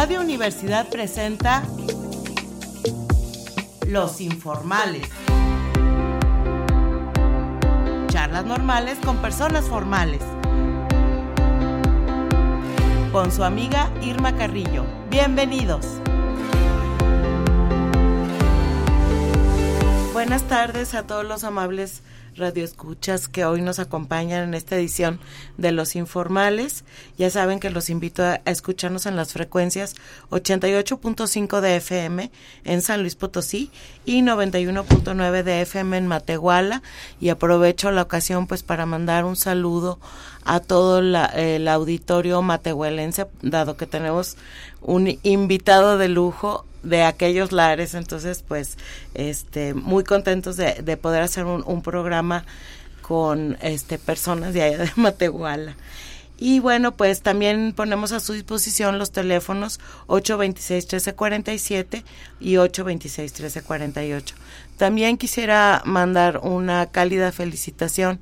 Radio Universidad presenta Los Informales. Charlas normales con personas formales. Con su amiga Irma Carrillo. Bienvenidos. Buenas tardes a todos los amables radioescuchas que hoy nos acompañan en esta edición de Los Informales. Ya saben que los invito a, escucharnos en las frecuencias 88.5 de FM en San Luis Potosí y 91.9 de FM en Matehuala. Y aprovecho la ocasión pues para mandar un saludo a todo el auditorio matehuelense, dado que tenemos un invitado de lujo de aquellos lares, entonces pues este muy contentos de, de poder hacer un, programa con este personas de allá de Matehuala. Y bueno, pues también ponemos a su disposición los teléfonos 826-1347 y 826-1348. También quisiera mandar una cálida felicitación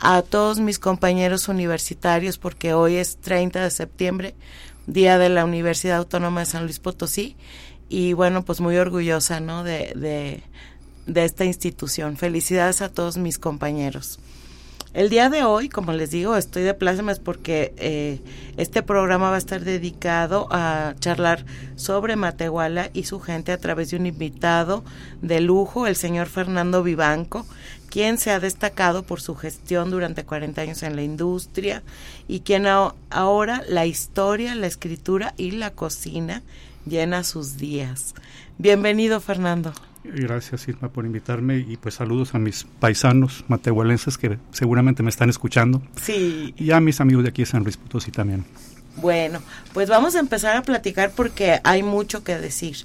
a todos mis compañeros universitarios porque hoy es 30 de septiembre, Día de la Universidad Autónoma de San Luis Potosí y bueno, pues muy orgullosa, ¿no? De, de, esta institución. Felicidades a todos mis compañeros. El día de hoy, como les digo, estoy de plácemes porque eh, este programa va a estar dedicado a charlar sobre Matehuala y su gente a través de un invitado de lujo, el señor Fernando Vivanco, quien se ha destacado por su gestión durante 40 años en la industria y quien ahora la historia, la escritura y la cocina llena sus días. Bienvenido, Fernando. Gracias, Irma, por invitarme y pues saludos a mis paisanos matehualenses que seguramente me están escuchando. Sí. Y a mis amigos de aquí de San Luis Potosí también. Bueno, pues vamos a empezar a platicar porque hay mucho que decir.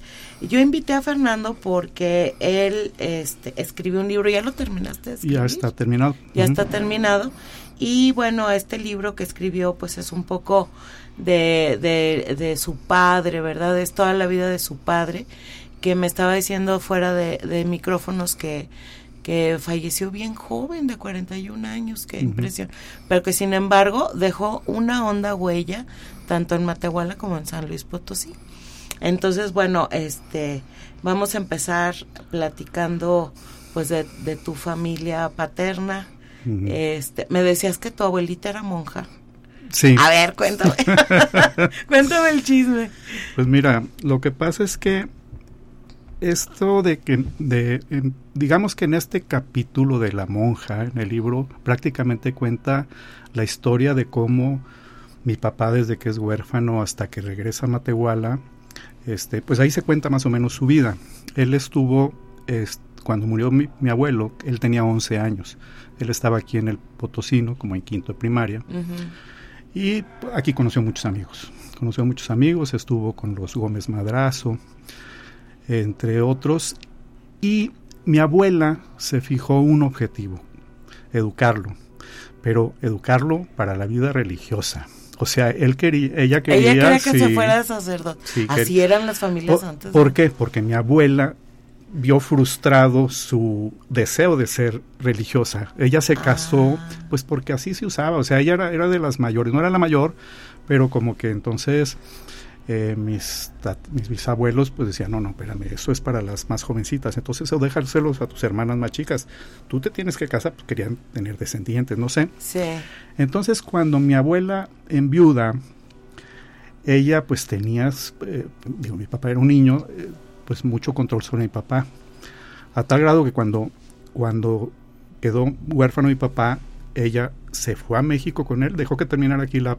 Yo invité a Fernando porque él este, escribió un libro, ¿ya lo terminaste? De ya está terminado. Ya está terminado. Y bueno, este libro que escribió pues es un poco de, de, de su padre, ¿verdad? Es toda la vida de su padre, que me estaba diciendo fuera de, de micrófonos que, que falleció bien joven, de 41 años, qué impresión. Pero que sin embargo dejó una honda huella, tanto en Matehuala como en San Luis Potosí. Entonces, bueno, este, vamos a empezar platicando pues de, de tu familia paterna. Este, me decías que tu abuelita era monja. Sí. A ver, cuéntame. cuéntame el chisme. Pues mira, lo que pasa es que esto de que, de, en, digamos que en este capítulo de la monja, en el libro, prácticamente cuenta la historia de cómo mi papá desde que es huérfano hasta que regresa a Matehuala, este, pues ahí se cuenta más o menos su vida. Él estuvo, es, cuando murió mi, mi, abuelo, él tenía 11 años. Él estaba aquí en el Potosino, como en quinto de primaria. Uh -huh. Y aquí conoció muchos amigos. Conoció muchos amigos, estuvo con los Gómez Madrazo, entre otros. Y mi abuela se fijó un objetivo, educarlo, pero educarlo para la vida religiosa. O sea, él quería, ella quería, ella quería que sí, se fuera sacerdote. Sí, Así que, eran las familias por, antes. ¿Por qué? Porque mi abuela vio frustrado su deseo de ser religiosa. Ella se casó, ah. pues porque así se usaba, o sea, ella era, era, de las mayores, no era la mayor, pero como que entonces eh, mis, mis bisabuelos pues decían, no, no, espérame, eso es para las más jovencitas, entonces o dejárselos a tus hermanas más chicas, tú te tienes que casar, pues querían tener descendientes, no sé. Sí. Entonces cuando mi abuela en viuda, ella pues tenía, eh, digo, mi papá era un niño, eh, pues mucho control sobre mi papá. A tal grado que cuando, cuando quedó huérfano mi papá, ella se fue a México con él, dejó que terminara aquí la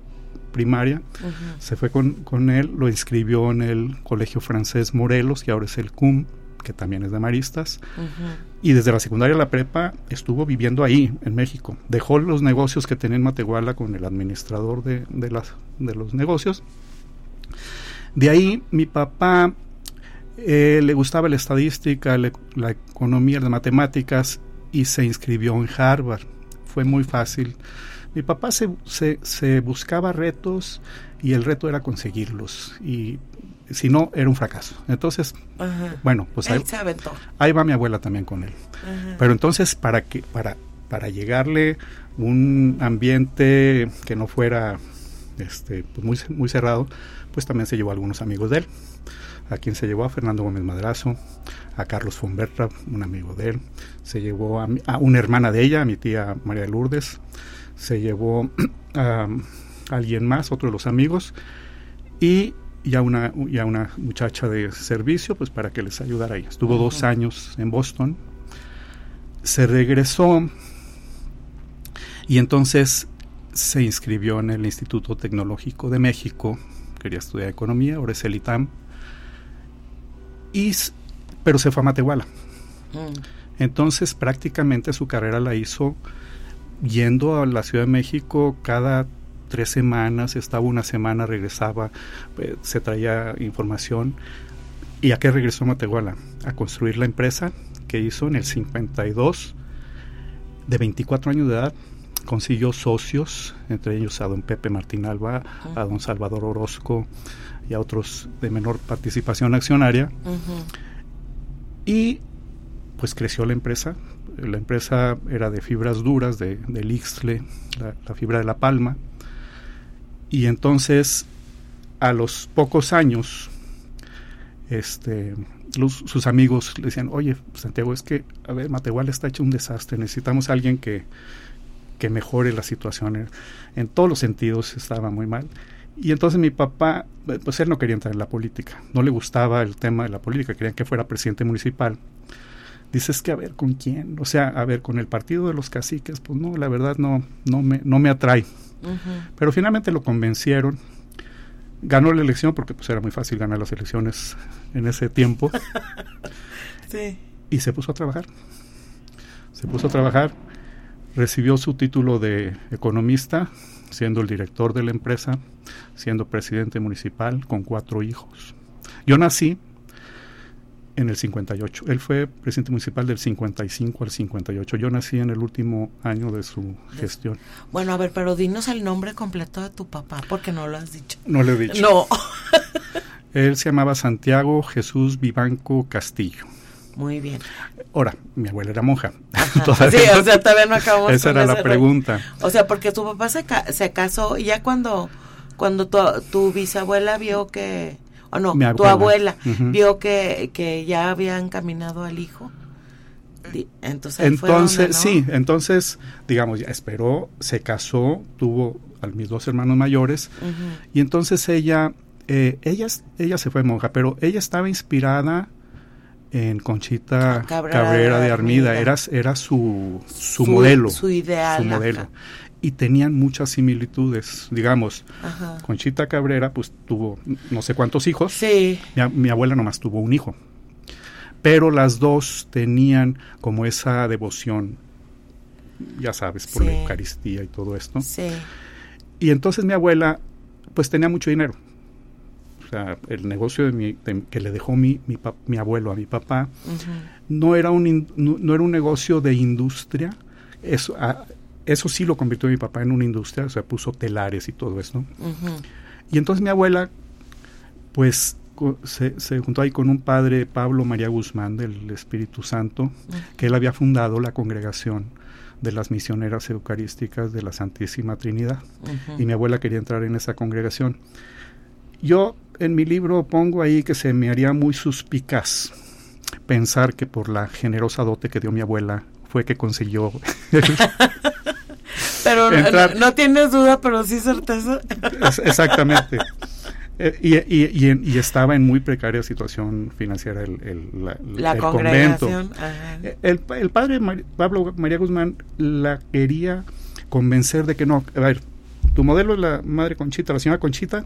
primaria, uh -huh. se fue con, con, él, lo inscribió en el Colegio Francés Morelos, que ahora es el CUM, que también es de Maristas, uh -huh. y desde la secundaria a la prepa estuvo viviendo ahí, en México. Dejó los negocios que tenía en Matehuala con el administrador de, de, las, de los negocios. De ahí mi papá eh, le gustaba la estadística, le, la economía, las matemáticas y se inscribió en Harvard. Fue muy fácil. Mi papá se, se, se, buscaba retos y el reto era conseguirlos. Y si no, era un fracaso. Entonces, Ajá. bueno, pues ahí, ahí va mi abuela también con él. Ajá. Pero entonces, para que, para, para llegarle un ambiente que no fuera este, pues muy, muy cerrado, pues también se llevó a algunos amigos de él. A quien se llevó a Fernando Gómez Madrazo, a Carlos Fonberta, un amigo de él, se llevó a, a una hermana de ella, a mi tía María Lourdes, se llevó a, alguien más, otro de los amigos, y ya una, ya una muchacha de servicio, pues para que les ayudara ahí. Estuvo dos años en Boston, se regresó y entonces se inscribió en el Instituto Tecnológico de México, quería estudiar economía, ahora es el ITAM, y, pero se fue a Matehuala. Mm. Entonces prácticamente su carrera la hizo yendo a la Ciudad de México cada tres semanas, estaba una semana, regresaba, eh, se traía información. ¿Y a qué regresó a Matehuala? A construir la empresa que hizo en el 52, de 24 años de edad, consiguió socios, entre ellos a don Pepe Martín Alba, a don Salvador Orozco y a otros de menor participación accionaria. Y pues creció la empresa. La empresa era de fibras duras, de, del Ixtle, la, fibra de la palma. Y entonces, a los pocos años, este, sus amigos le decían, oye, Santiago, es que, a ver, Matehuala está hecho un desastre, necesitamos a alguien que, que mejore la situación. En todos los sentidos estaba muy mal. Y entonces mi papá, pues él no quería entrar en la política, no le gustaba el tema de la política, querían que fuera presidente municipal. Dices que a ver con quién, o sea, a ver con el partido de los caciques, pues no, la verdad no, no me, no me atrae. Pero finalmente lo convencieron, ganó la elección porque pues era muy fácil ganar las elecciones en ese tiempo. sí. Y se puso a trabajar. Se puso a trabajar Recibió su título de economista, siendo el director de la empresa, siendo presidente municipal con cuatro hijos. Yo nací en el 58. Él fue presidente municipal del 55 al 58. Yo nací en el último año de su gestión. Bueno, a ver, pero dinos el nombre completo de tu papá, porque no lo has dicho. No le he dicho. No. Él se llamaba Santiago Jesús Vivanco Castillo. Muy bien. Ahora, mi abuela era monja. sí, o sea, todavía no acabamos Esa era la pregunta. O sea, porque tu papá se, se casó y ya cuando, cuando tu, bisabuela vio que, o no, tu abuela vio que, que ya habían caminado al hijo. Entonces, entonces sí, entonces, digamos, ya esperó, se casó, tuvo a mis dos hermanos mayores, y entonces ella, eh, ella, ella se fue monja, pero ella estaba inspirada en Conchita Cabrera, de Armida, era, era su, su, modelo. Su ideal. Su modelo. Y tenían muchas similitudes, digamos. Conchita Cabrera, pues tuvo no sé cuántos hijos. Sí. Mi, abuela nomás tuvo un hijo. Pero las dos tenían como esa devoción, ya sabes, por la Eucaristía y todo esto. Sí. Y entonces mi abuela, pues tenía mucho dinero o sea, el negocio de mi, que le dejó mi, mi, mi, abuelo a mi papá, no, era un, no, era un negocio de industria, eso, eso sí lo convirtió mi papá en una industria, o sea, puso telares y todo eso. Y entonces mi abuela, pues se, se, juntó ahí con un padre, Pablo María Guzmán, del Espíritu Santo, que él había fundado la congregación de las misioneras eucarísticas de la Santísima Trinidad. Y mi abuela quería entrar en esa congregación. Yo en mi libro pongo ahí que se me haría muy suspicaz pensar que por la generosa dote que dio mi abuela fue que consiguió. pero no, tienes duda, pero sí certeza. exactamente. Eh, y, y, y, estaba en muy precaria situación financiera el, el, la, convento. Eh, el, el, padre Pablo María Guzmán la quería convencer de que no, a ver, tu modelo es la madre Conchita, la señora Conchita,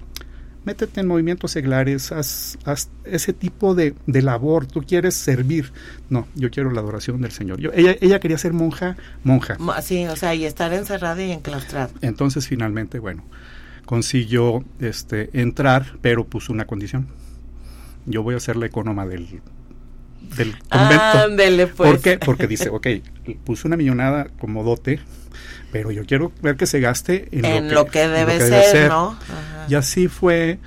métete en movimientos seglares, haz, ese tipo de, labor, tú quieres servir. No, yo quiero la adoración del Señor. Yo, ella, ella quería ser monja, monja. Sí, o sea, y estar encerrada y enclaustrada. Entonces, finalmente, bueno, consiguió este, entrar, pero puso una condición. Yo voy a ser la economa del, del convento. pues. ¿Por qué? Porque dice, ok, puso una millonada como dote, pero yo quiero ver que se gaste en, lo, que, debe, ser, ¿no? Y así fue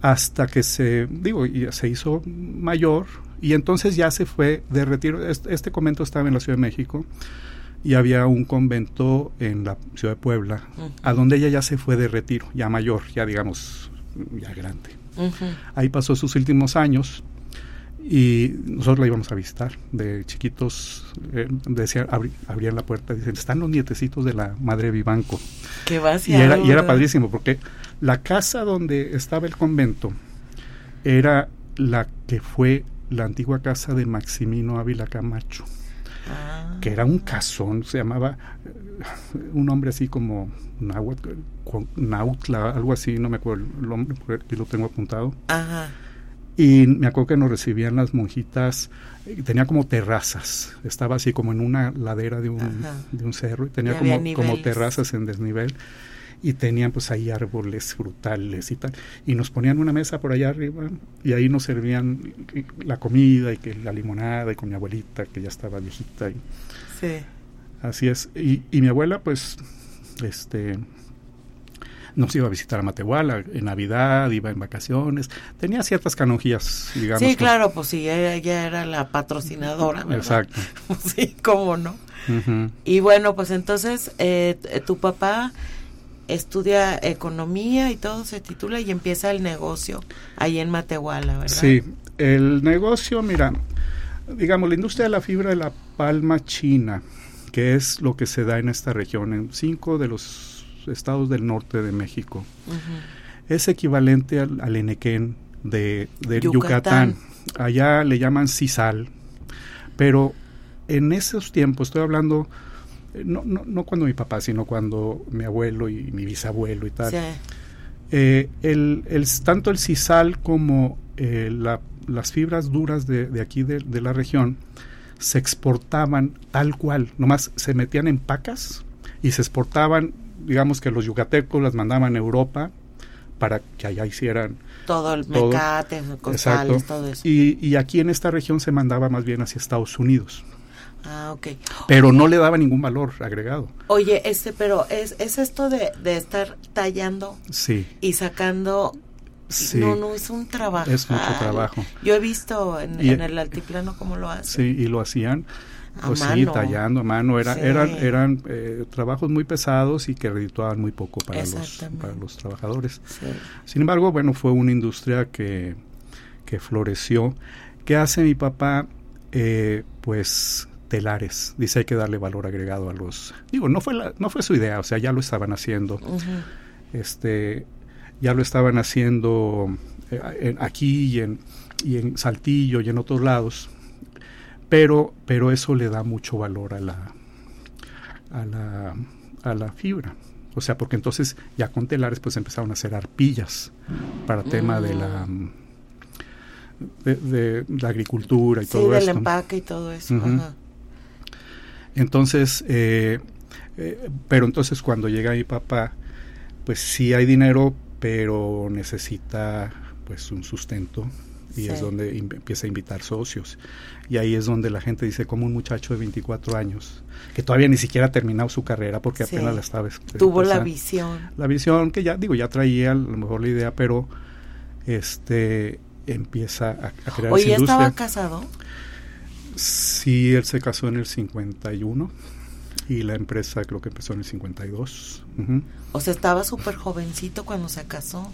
hasta que se, digo, se hizo mayor y entonces ya se fue de retiro. Este, convento estaba en la Ciudad de México, y había un convento en la ciudad de Puebla, a donde ella ya se fue de retiro, ya mayor, ya digamos, ya grande. Ahí pasó sus últimos años y nosotros la íbamos a visitar de chiquitos eh, decían abrían la puerta dicen están los nietecitos de la madre Vivanco Qué y era y era padrísimo porque la casa donde estaba el convento era la que fue la antigua casa de Maximino Ávila Camacho ah. que era un casón se llamaba un hombre así como Nautla algo así no me acuerdo el nombre porque lo tengo apuntado. Ajá y me acuerdo que nos recibían las monjitas, tenía como terrazas, estaba así como en una ladera de un, de un cerro y tenía como, como terrazas en desnivel y tenían pues ahí árboles frutales y tal. Y nos ponían una mesa por allá arriba y ahí nos servían la comida y que la limonada y con mi abuelita que ya estaba viejita. Y, sí. Así es. Y, y mi abuela pues este nos iba a visitar a Matehuala en Navidad, iba en vacaciones, tenía ciertas canonjías, digamos. Sí, claro, pues sí, ella, era la patrocinadora. Exacto. sí, cómo no. Y bueno, pues entonces eh, tu papá estudia economía y todo se titula y empieza el negocio ahí en Matehuala, ¿verdad? Sí, el negocio, mira, digamos, la industria de la fibra de la palma china, que es lo que se da en esta región, en cinco de los estados del norte de México. Es equivalente al, al Enequén de, Yucatán. Allá le llaman sisal, pero en esos tiempos, estoy hablando, eh, no, no, no cuando mi papá, sino cuando mi abuelo y mi bisabuelo y tal. Eh, el, el, tanto el sisal como eh, las fibras duras de, de aquí de, de, la región se exportaban tal cual, nomás se metían en pacas y se exportaban digamos que los yucatecos las mandaban a Europa para que allá hicieran todo el mecate, costales, todo eso. Y, y, aquí en esta región se mandaba más bien hacia Estados Unidos. Ah, ok. Pero no le daba ningún valor agregado. Oye, este, pero es, es esto de, de estar tallando sí. y sacando Sí. No, no, es un trabajo. Es mucho trabajo. Yo he visto en, en, el altiplano cómo lo hacen. Sí, y lo hacían pues sí, tallando a mano. Era, Eran, eran eh, trabajos muy pesados y que redituaban muy poco para, los, para los trabajadores. Sin embargo, bueno, fue una industria que, que floreció. ¿Qué hace mi papá? Eh, pues telares. Dice hay que darle valor agregado a los... Digo, no fue, la, no fue su idea, o sea, ya lo estaban haciendo. este Ya lo estaban haciendo eh, aquí y en, y en Saltillo y en otros lados pero, pero eso le da mucho valor a la, a la, a la fibra. O sea, porque entonces ya con telares pues empezaron a hacer arpillas para tema de la mm. de, la agricultura y todo eso. Sí, del empaque y todo eso. Entonces, eh, eh, pero entonces cuando llega mi papá, pues sí hay dinero, pero necesita pues un sustento y es donde empieza a invitar socios. Y ahí es donde la gente dice, como un muchacho de 24 años, que todavía ni siquiera ha terminado su carrera porque apenas la estaba... Tuvo la visión. La visión que ya, digo, ya traía a lo mejor la idea, pero este empieza a, a crear Oye, estaba casado? Sí, él se casó en el 51 y la empresa creo que empezó en el 52. O sea, estaba súper jovencito cuando se casó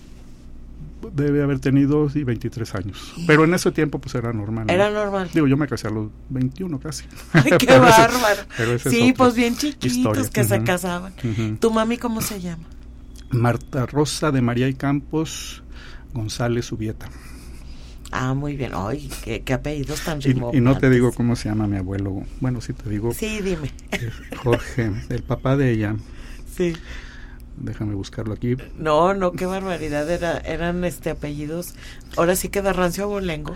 debe haber tenido sí, 23 años. Pero en ese tiempo pues era normal. Era normal. Digo, yo me casé a los 21 casi. Ay, qué bárbaro. sí, pues bien chiquitos que se casaban. ¿Tu mami cómo se llama? Marta Rosa de María y Campos González Ubieta. Ah, muy bien. Ay, qué, apellidos tan y, y no te digo cómo se llama mi abuelo. Bueno, sí te digo. Sí, dime. Jorge, el papá de ella. Sí. Déjame buscarlo aquí. No, no, qué barbaridad. Era, eran este apellidos. Ahora sí queda rancio abolengo.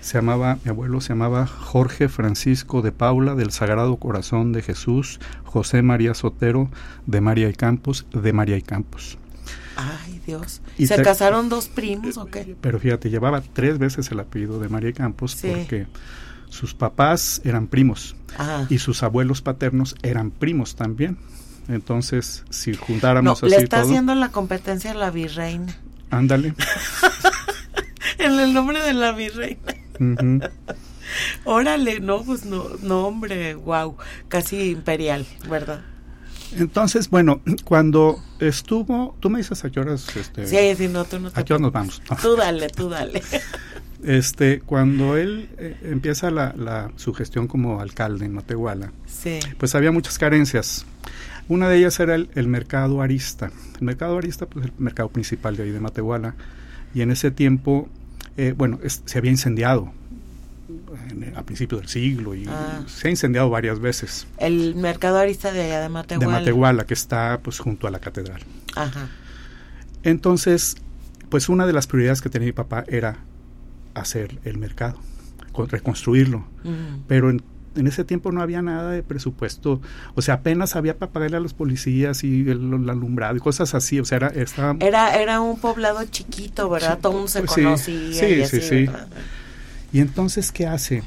se llamaba, mi abuelo se llamaba Jorge Francisco de Paula del Sagrado Corazón de Jesús, José María Sotero de María y Campos, de María y Campos. Ay, Dios. ¿Se casaron dos primos o qué? Pero fíjate, llevaba tres veces el apellido de María y Campos porque sus papás eran primos y sus abuelos paternos eran primos también. Entonces, si juntáramos no, Le está haciendo la competencia a la virreina. Ándale. en el nombre de la virreina. Órale, no, pues no, no, hombre, wow, casi imperial, ¿verdad? Entonces, bueno, cuando estuvo, tú me dices a qué horas, este, sí, sí, no, tú no ¿A qué horas nos vamos? Tú dale, tú dale. Este, cuando él eh, empieza la, la, su gestión como alcalde en Matehuala, sí. pues había muchas carencias. Una de ellas era el, el, mercado arista. El mercado arista, pues el mercado principal de ahí de Matehuala. Y en ese tiempo, eh, bueno, es, se había incendiado en, a principios del siglo y ah. se ha incendiado varias veces. El mercado arista de allá de Matehuala. De Matehuala, que está pues junto a la catedral. Ajá. Entonces, pues una de las prioridades que tenía mi papá era hacer el mercado, reconstruirlo. Pero en, en, ese tiempo no había nada de presupuesto, o sea, apenas había para pagarle a los policías y el, el alumbrado y cosas así, o sea, era... Estaba, era, era un poblado chiquito, ¿verdad? Sí, Todo mundo se pues conocía. Sí, y sí, así, sí. ¿verdad? Y entonces, ¿qué hace?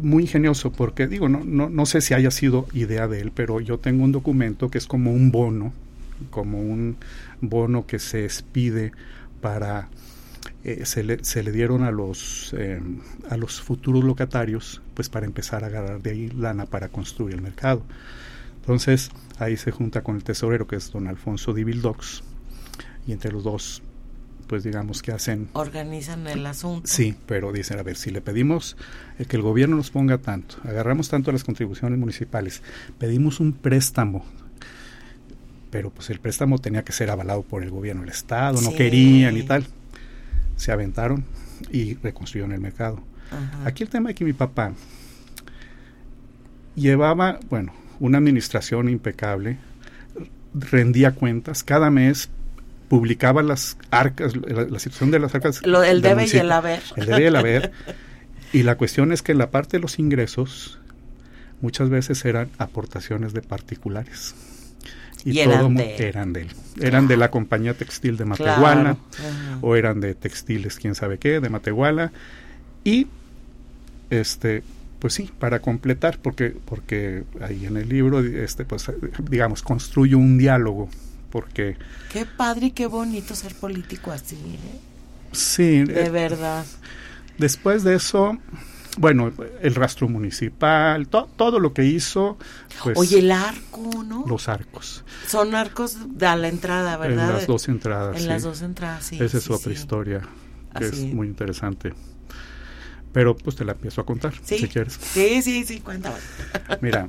Muy ingenioso, porque digo, no, no, no sé si haya sido idea de él, pero yo tengo un documento que es como un bono, como un bono que se expide para eh, se, le, se, le, dieron a los eh, a los futuros locatarios pues para empezar a agarrar de ahí lana para construir el mercado. Entonces ahí se junta con el tesorero que es don Alfonso Divildox y entre los dos pues digamos que hacen organizan el asunto. Sí pero dicen a ver si le pedimos eh, que el gobierno nos ponga tanto agarramos tanto las contribuciones municipales pedimos un préstamo pero pues el préstamo tenía que ser avalado por el gobierno del estado no querían y tal se aventaron y reconstruyeron el mercado. Ajá. Aquí el tema es que mi papá llevaba, bueno, una administración impecable, rendía cuentas, cada mes publicaba las arcas, la, la situación de las arcas. Lo, el debe y el haber. El debe y el haber. y la cuestión es que en la parte de los ingresos muchas veces eran aportaciones de particulares. Y, Y eran todo mu- de eran de él. Eran de la compañía textil de Matehuala Claro. O eran de textiles quién sabe qué, de Matehuala y este pues sí, para completar porque porque ahí en el libro este pues digamos construyo un diálogo porque Qué padre y qué bonito ser político así, ¿eh? sí, De eh, verdad. después de eso bueno, el rastro municipal, to- todo lo que hizo pues Oye, el arco, ¿no? los arcos Son arcos a la entrada, en ¿verdad? las dos entradas. En sí. las dos entradas, sí. Esa es sí, otra sí. historia que Así. es muy interesante. Pero pues te la empiezo a contar Sí. si quieres. Sí, sí, sí, cuéntame. Mira,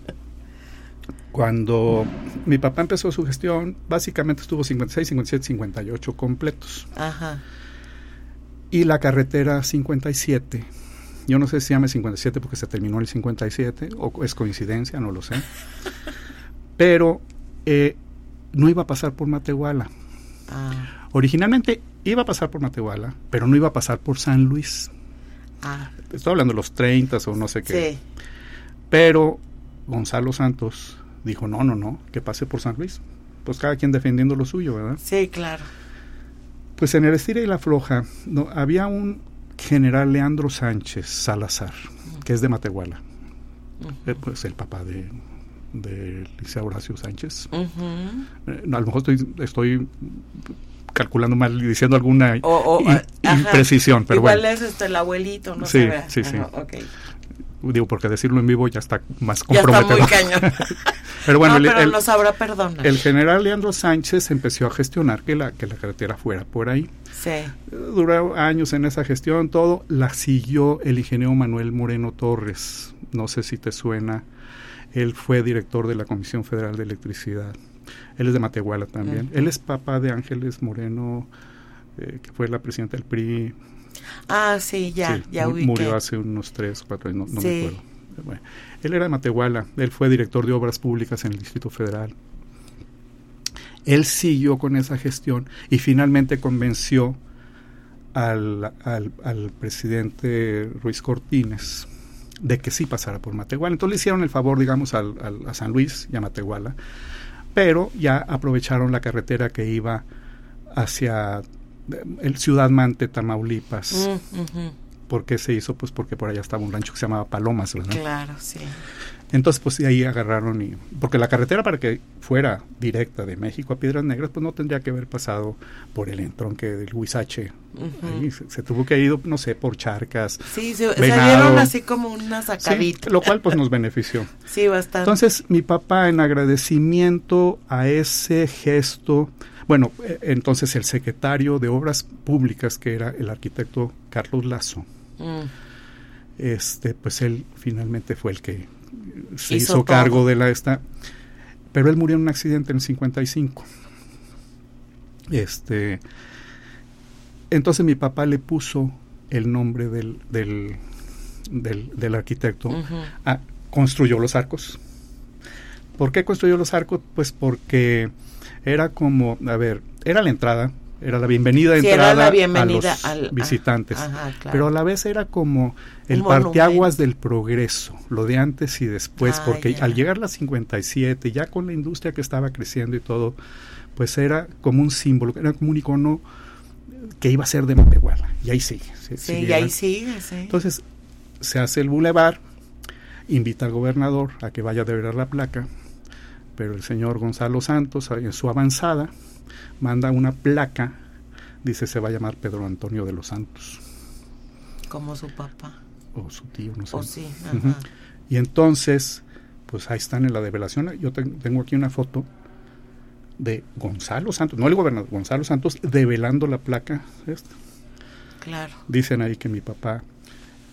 cuando mi papá empezó su gestión, básicamente estuvo 56, 57, 58 completos. Ajá. Y la carretera 57, yo no sé si se llama 57 porque se terminó el 57 o es coincidencia, no lo sé. Pero eh, no iba a pasar por Matehuala. Ah, Originalmente iba a pasar por Matehuala, pero no iba a pasar por San Luis. ah, Estoy hablando de los 30 o no sé qué. sí. Pero Gonzalo Santos dijo, no, no, no, que pase por San Luis. Pues cada quien defendiendo lo suyo, ¿verdad? Sí, claro. Pues en el estira y la floja no, había un general Leandro Sánchez Salazar, que es de Matehuala, eh, pues el papá de, de Liceo Horacio Sánchez. Eh, no, a lo mejor estoy, estoy calculando mal y diciendo alguna O- o, in- ajá. imprecisión, pero Igual bueno, es este, el abuelito, no Sí, sí, sí. Ajá, ok. Digo, porque decirlo en vivo ya está más Ya está comprometedor. muy cañón. pero bueno, no, el- pero el- nos general Leandro Sánchez empezó a gestionar que la, que la carretera fuera por ahí. Sí. Duró años en esa gestión, todo. La siguió el ingeniero Manuel Moreno Torres. No sé si te suena. Él fue director de la Comisión Federal de Electricidad. Él es de Matehuala también. Él es papá de Ángeles Moreno, eh, que fue la presidenta del PRI. Ah, sí, ya, Sí, ya ubiqué. murió hace unos tres, cuatro años, no, no Sí. me acuerdo. Bueno, él era de Matehuala, él fue director de obras públicas en el Distrito Federal. Él siguió con esa gestión y finalmente convenció al, al, al presidente Ruiz Cortines de que sí pasara por Matehuala. Entonces le hicieron el favor, digamos, al, al- a San Luis y a Matehuala, pero ya aprovecharon la carretera que iba hacia el Ciudad Mante, Tamaulipas Mm, ujú. ¿Por qué se hizo? Pues porque por allá estaba un rancho que se llamaba Palomas, ¿verdad? Claro, sí. Entonces, pues ahí agarraron y... Porque la carretera para que fuera directa de México a Piedras Negras, pues no tendría que haber pasado por el entronque del Huizache. Ahí se, se tuvo que ir, no sé, por charcas. Sí, se, salieron así como una Sí, sacadita. lo cual pues nos benefició. Sí, bastante. Entonces, mi papá, en agradecimiento a ese gesto, bueno, eh, entonces el secretario de Obras Públicas, que era el arquitecto Carlos Lazo, Mm, este, pues él finalmente fue el que se Hizo hizo, todo. cargo de la esta, pero él murió en un accidente en el 55. Este, entonces mi papá le puso el nombre del, del, del, del arquitecto. Ah, construyó los arcos. ¿Por qué construyó los arcos? Pues porque era como, a ver, era la entrada, era la bienvenida era entrada la bienvenida a los al- visitantes. Ajá, claro. Pero a la vez era como el Un parteaguas del progreso, lo de antes y después, Ah, porque al llegar la 57, ya con la industria que estaba creciendo y todo, pues era como un símbolo, era como un icono que iba a ser de Matehuala. Y ahí sigue. Sí, y ahí sigue, sí. entonces se hace el bulevar, invita al gobernador a que vaya a ver la placa, pero el señor Gonzalo Santos, en su avanzada, manda una placa, dice se va a llamar Pedro Antonio de los Santos, como su papá. o su tío, no sé. O sí. Y entonces, pues ahí están en la develación. Yo ten- tengo aquí una foto de Gonzalo Santos, no el gobernador, Gonzalo Santos develando la placa. esta. Claro. Dicen ahí que mi papá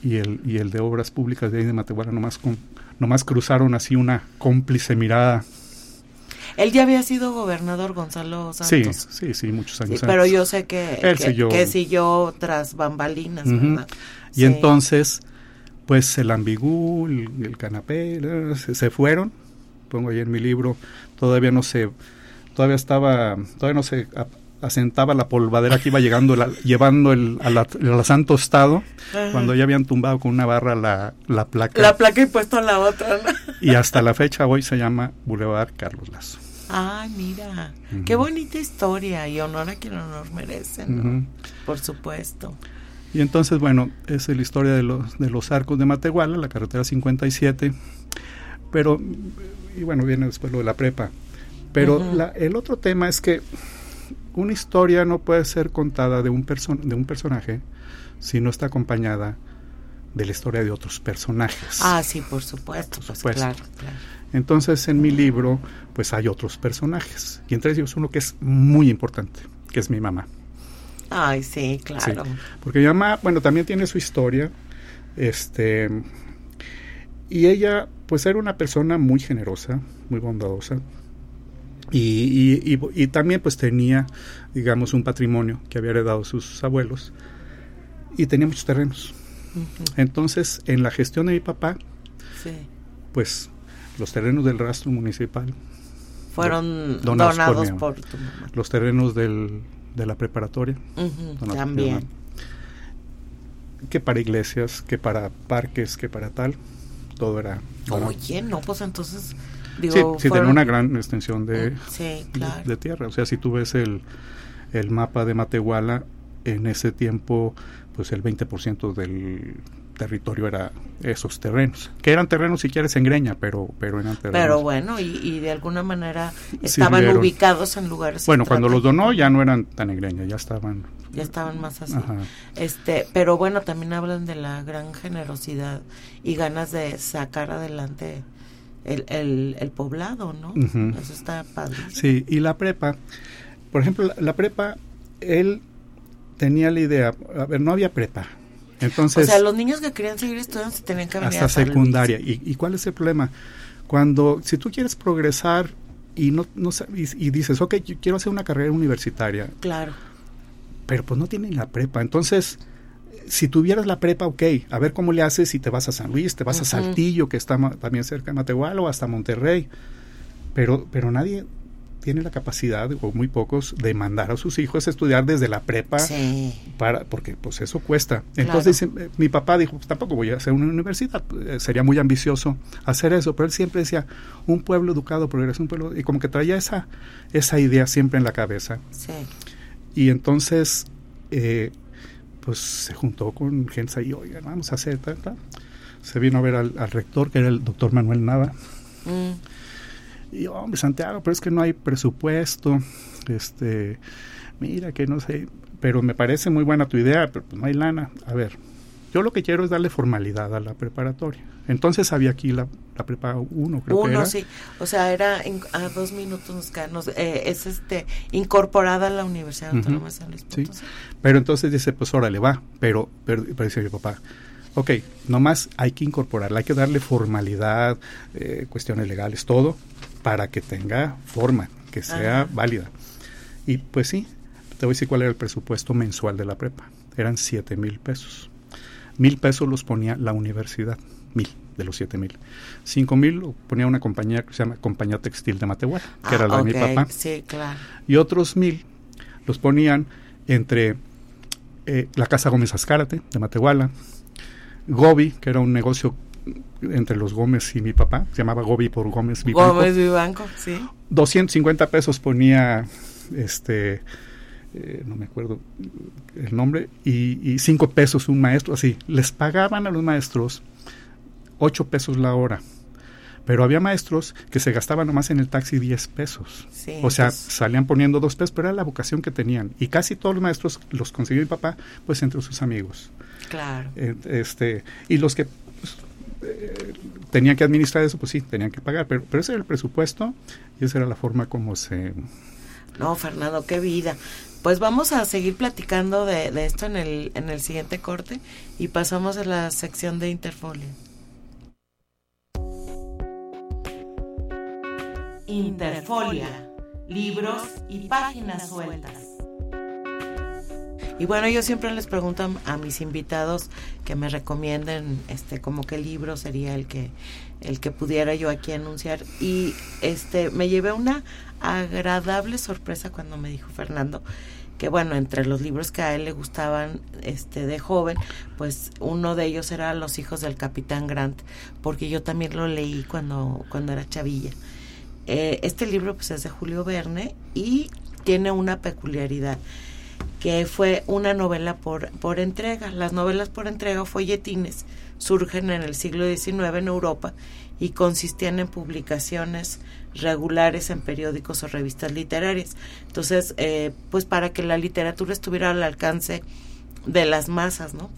y el, y el de Obras Públicas de ahí de Matehuala nomás, con, nomás cruzaron así una cómplice mirada. Él ya había sido gobernador Gonzalo Santos. sí, sí, muchos Sí, años pero yo sé que, Él que, siguió. que siguió tras bambalinas. ¿verdad? Y Sí. entonces, pues el ambigú, el, el canapé, eh, se, se fueron. Pongo ahí en mi libro, todavía no se, todavía estaba, todavía no se asentaba la polvadera que iba llegando, la- llevando el, al santo estado, Ajá. cuando ya habían tumbado con una barra la, la placa. La placa y puesto la otra, ¿no? y hasta la fecha hoy se llama Boulevard Carlos Lazo. Ay, mira, qué bonita historia y honor a quien honor merece, ¿no? Por supuesto. Y entonces, bueno, esa es la historia de los, de los arcos de Matehuala, la carretera 57. Pero, y bueno, viene después lo de la prepa. Pero la- el otro tema es que una historia no puede ser contada de un, person de un personaje si no está acompañada de la historia de otros personajes. Ah, sí, por supuesto, Por pues supuesto. claro, claro. Entonces, en mi libro, pues hay otros personajes. Y entre ellos uno que es muy importante, que es mi mamá. Ay, sí, claro. Sí, porque mi mamá, bueno, también tiene su historia. Este. Y ella, pues era una persona muy generosa, muy bondadosa. Y, y- y- y también, pues tenía, digamos, un patrimonio que había heredado sus abuelos. Y tenía muchos terrenos. Entonces, en la gestión de mi papá, sí. pues los terrenos del rastro municipal, Fueron donados donados, por tu mamá. los terrenos del, de la preparatoria, también. que para iglesias, que para parques, que para tal, todo era... Oye, no, pues entonces, digo, sí, sí, tenía una gran extensión de, Sí, de- claro. de tierra. O sea, si tú ves el, el mapa de Matehuala, en ese tiempo, pues el 20% del territorio era esos terrenos. Que eran terrenos, si quieres, en Greña, pero, pero eran terrenos. Pero bueno, y, y de alguna manera estaban ubicados en lugares Bueno, cuando los donó ya no eran tan en Greña, ya estaban... ya estaban más así. Ajá. Este, pero bueno, también hablan de la gran generosidad y ganas de sacar adelante el, el, el poblado, ¿no? Eso está padre. Sí, y la prepa, por ejemplo, la, la prepa, él tenía la idea, a ver, no había prepa. Entonces, o sea, los niños que querían seguir estudiando se tenían que venir hasta secundaria. ¿Y, y cuál es el problema? Cuando, si tú quieres progresar y no, no y, y dices, ok, yo quiero hacer una carrera universitaria, Claro. pero pues no tienen la prepa. Entonces, si tuvieras la prepa, ok, a ver cómo le haces si te vas a San Luis, te vas a. Saltillo, que está también cerca de Matehuala, o hasta Monterrey. Pero, pero nadie tiene la capacidad, o muy pocos, de mandar a sus hijos a estudiar desde la prepa, Sí. para porque pues eso cuesta. Claro. Entonces dice, mi papá dijo, pues tampoco voy a hacer una universidad, eh, sería muy ambicioso hacer eso, pero él siempre decía, un pueblo educado progresa, un pueblo, y como que traía esa, esa idea siempre en la cabeza. Sí. Y entonces, eh, pues se juntó con gente ahí, oiga, vamos a hacer tal, tal. Se vino a ver al, rector, que era el doctor Manuel Nava. Mm. Y, hombre, Santiago, pero es que no hay presupuesto. Este, mira que no sé, pero me parece muy buena tu idea, pero pues no hay lana. A ver, yo lo que quiero es darle formalidad a la preparatoria. Entonces había aquí la, la prepa 1, creo que era. sí. O sea, era a dos minutos, nos, eh, es este, incorporada a la Universidad Autónoma de San Luis Sí. Pero entonces dice, pues órale, va. Pero, pero, dice mi papá, ok, nomás hay que incorporarla, hay que darle formalidad, eh, cuestiones legales, todo, para que tenga forma, que sea válida. Y pues sí, te voy a decir cuál era el presupuesto mensual de la prepa. Eran 7 mil pesos. Mil pesos los ponía la universidad, mil de los siete mil. Cinco mil ponía una compañía que se llama Compañía Textil de Matehuala, que era la de mi ah, papá. Sí, claro. Y otros mil los ponían entre eh, la Casa Gómez Azcárate de Matehuala, Gobi, que era un negocio entre los Gómez y mi papá, se llamaba Gobi por Gómez Vivanco. Gómez Vivanco, sí. 250 pesos ponía este eh, no me acuerdo el nombre, y, cinco pesos un maestro, así. Les pagaban a los maestros ocho pesos la hora. Pero había maestros que se gastaban nomás en el taxi diez pesos. o sea, salían poniendo dos pesos, pero era la vocación que tenían. Y casi todos los maestros los consiguió mi papá, pues entre sus amigos. Claro. este, y los que eh, tenían que administrar eso, pues sí, tenían que pagar. Pero, pero ese era el presupuesto y esa era la forma como se... No, Fernando, qué vida. Pues vamos a seguir platicando de, esto en el, en el siguiente corte y pasamos a la sección de Interfolio. Interfolia, libros y páginas sueltas. Y bueno, yo siempre les pregunto a, mis invitados que me recomienden este como qué libro sería el que el que pudiera yo aquí anunciar y este me llevé una agradable sorpresa cuando me dijo Fernando que bueno, entre los libros que a él le gustaban este de joven, pues uno de ellos era Los hijos del capitán Grant, porque yo también lo leí cuando cuando era chavilla. Eh, este libro pues es de Julio Verne y tiene una peculiaridad que fue una novela por, por entrega. Las novelas por entrega folletines surgen en el siglo XIX en Europa y consistían en publicaciones regulares en periódicos o revistas literarias. Entonces, eh, pues para que la literatura estuviera al alcance de las masas, ¿no?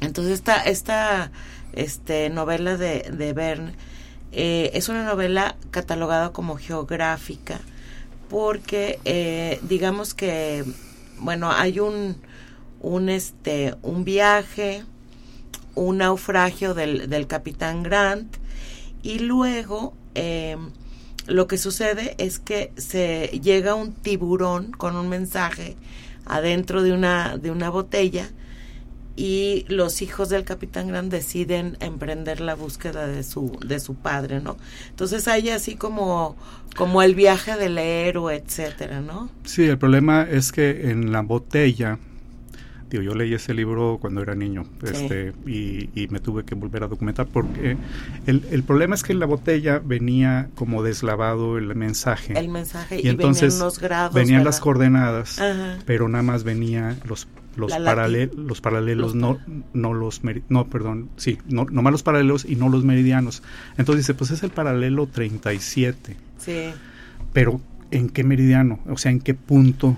Entonces, esta, esta este, novela de, de Verne eh, es una novela catalogada como geográfica porque, eh, digamos que, bueno, hay un, un, este, un viaje, un naufragio del, del capitán Grant, y luego eh, lo que sucede es que se llega un tiburón con un mensaje adentro de una, de una botella y los hijos del capitán Grant deciden emprender la búsqueda de su de su padre, ¿no? Entonces hay así como como el viaje del héroe, etcétera, ¿no? Sí, el problema es que en la botella yo leí ese libro cuando era niño este, y, me tuve que volver a documentar porque el, problema es que en la botella venía como deslavado el mensaje. El mensaje y, entonces venían grados. Venían las coordenadas, pero nada más venía los los, los paralelos no no los no perdón sí no nomás los paralelos y no los meridianos. Entonces dice pues es el paralelo 37 sí. Pero en qué meridiano o sea en qué punto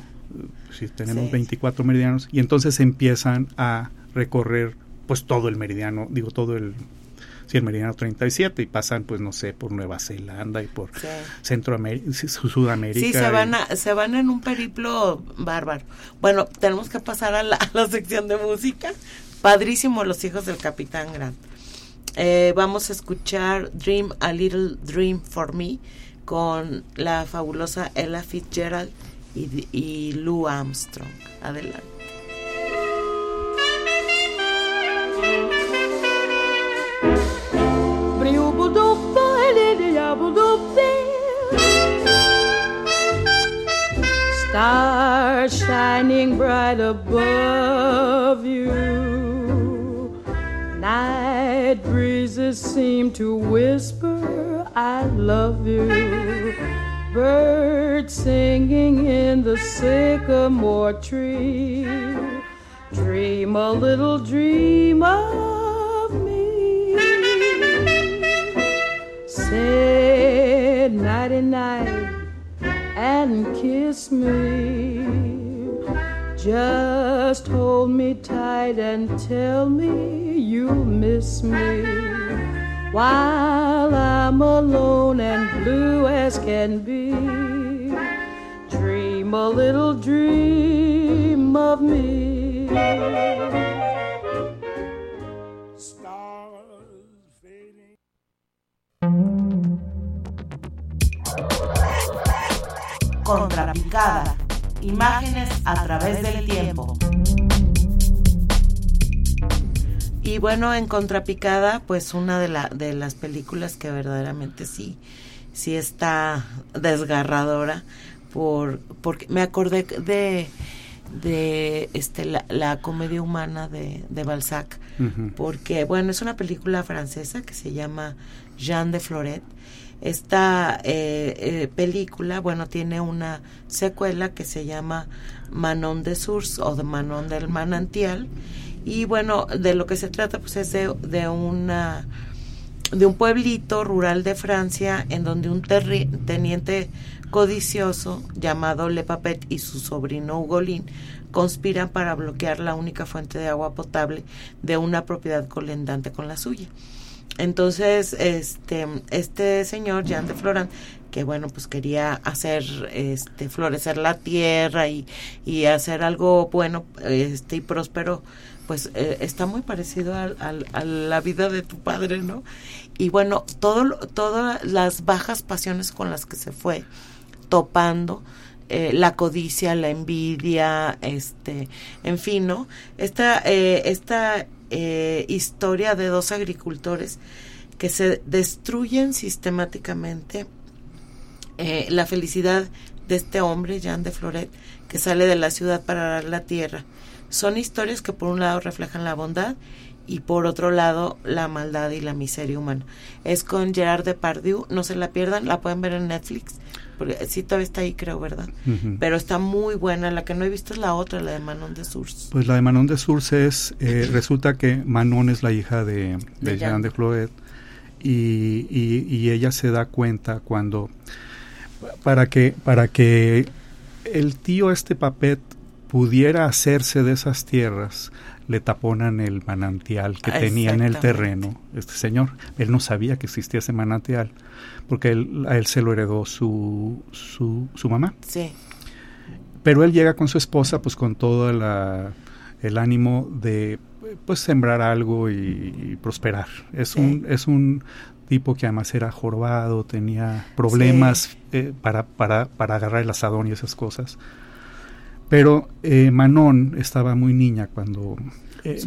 si tenemos 24 meridianos, y entonces empiezan a recorrer pues todo el meridiano, digo todo el, sí, el meridiano 37 y pasan pues no sé, por Nueva Zelanda y por Centroamérica, Sudamérica. Sí, se van, se van en un periplo bárbaro. Bueno, tenemos que pasar a la, sección de música. Padrísimo Los Hijos del Capitán Grant. Eh, vamos a escuchar Dream a Little Dream for Me con la fabulosa Ella Fitzgerald y, y Lou Armstrong. Adelante. Stars shining bright above you. Night breezes seem to whisper, I love you birds singing in the sycamore tree. Dream a little dream of me. Say nighty night and kiss me. Just hold me tight and tell me you miss me. While I'm alone and blue as can be, dream a little dream of me. Contrapicada. Imágenes a través del tiempo. Y bueno, en Contrapicada, pues una de, la, de las películas que verdaderamente sí, sí está desgarradora, por, porque me acordé de de este la, comedia humana de, de Balzac porque bueno es una película francesa que se llama Jean de Floret. Esta eh, eh, película bueno tiene una secuela que se llama Manon de Source o de Manon del manantial y bueno de lo que se trata pues es de, de una de un pueblito rural de Francia en donde un teniente codicioso llamado Le Papet y su sobrino Ugolín conspiran para bloquear la única fuente de agua potable de una propiedad colindante con la suya. Entonces, este, este señor, Jean de Florent, que bueno, pues quería hacer, este, florecer la tierra y, y hacer algo bueno, este, y próspero, pues eh, está muy parecido a, la vida de tu padre, ¿no? Y bueno, todo, todas las bajas pasiones con las que se fue, topando eh, la codicia, la envidia, este, en fin, ¿no? Esta, eh, esta eh, historia de dos agricultores que se destruyen sistemáticamente la felicidad de este hombre, Jean de Floret, que sale de la ciudad para la tierra. Son historias que por un lado reflejan la bondad y por otro lado la maldad y la miseria humana. Es con Gerard Depardieu, no se la pierdan, la pueden ver en Netflix porque sí todavía está ahí creo, ¿verdad? Pero está muy buena, la que no he visto es la otra, la de Manon de Source. Pues la de Manon de Source es, eh, resulta que Manon es la hija de, de, Jean de Floret y, y, ella se da cuenta cuando, para que, para que el tío este papet pudiera hacerse de esas tierras, le taponan el manantial que tenía en el terreno este señor. Él no sabía que existía ese manantial porque él, a él se lo heredó su, su, su mamá. Sí. Pero él llega con su esposa, pues con todo el ánimo de pues sembrar algo y, prosperar. Es un es un tipo que además era jorobado, tenía problemas eh, para, para, para agarrar el asadón y esas cosas. Pero eh, Manon estaba muy niña cuando eh,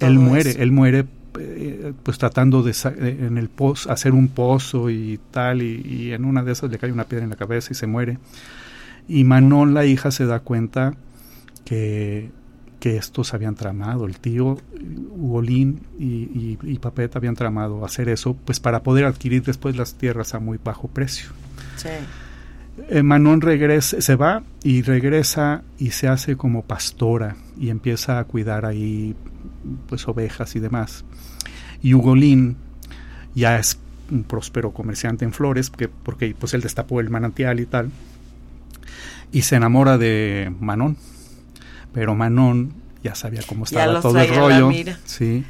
él, muere, él muere eh, pues tratando de en el pozo, hacer un pozo y tal, y, en una de esas le cae una piedra en la cabeza y se muere. Y Manon, la hija, se da cuenta que, que estos habían tramado, el tío Ugolín y, y, Papet habían tramado hacer eso, pues para poder adquirir después las tierras a muy bajo precio. Eh, Manon regresa, se va y regresa y se hace como pastora y empieza a cuidar ahí pues ovejas y demás. Y Ugolín ya es un próspero comerciante en flores, que, porque pues él destapó el manantial y tal, y se enamora de Manon, pero Manon ya sabía cómo estaba todo el rollo, sí,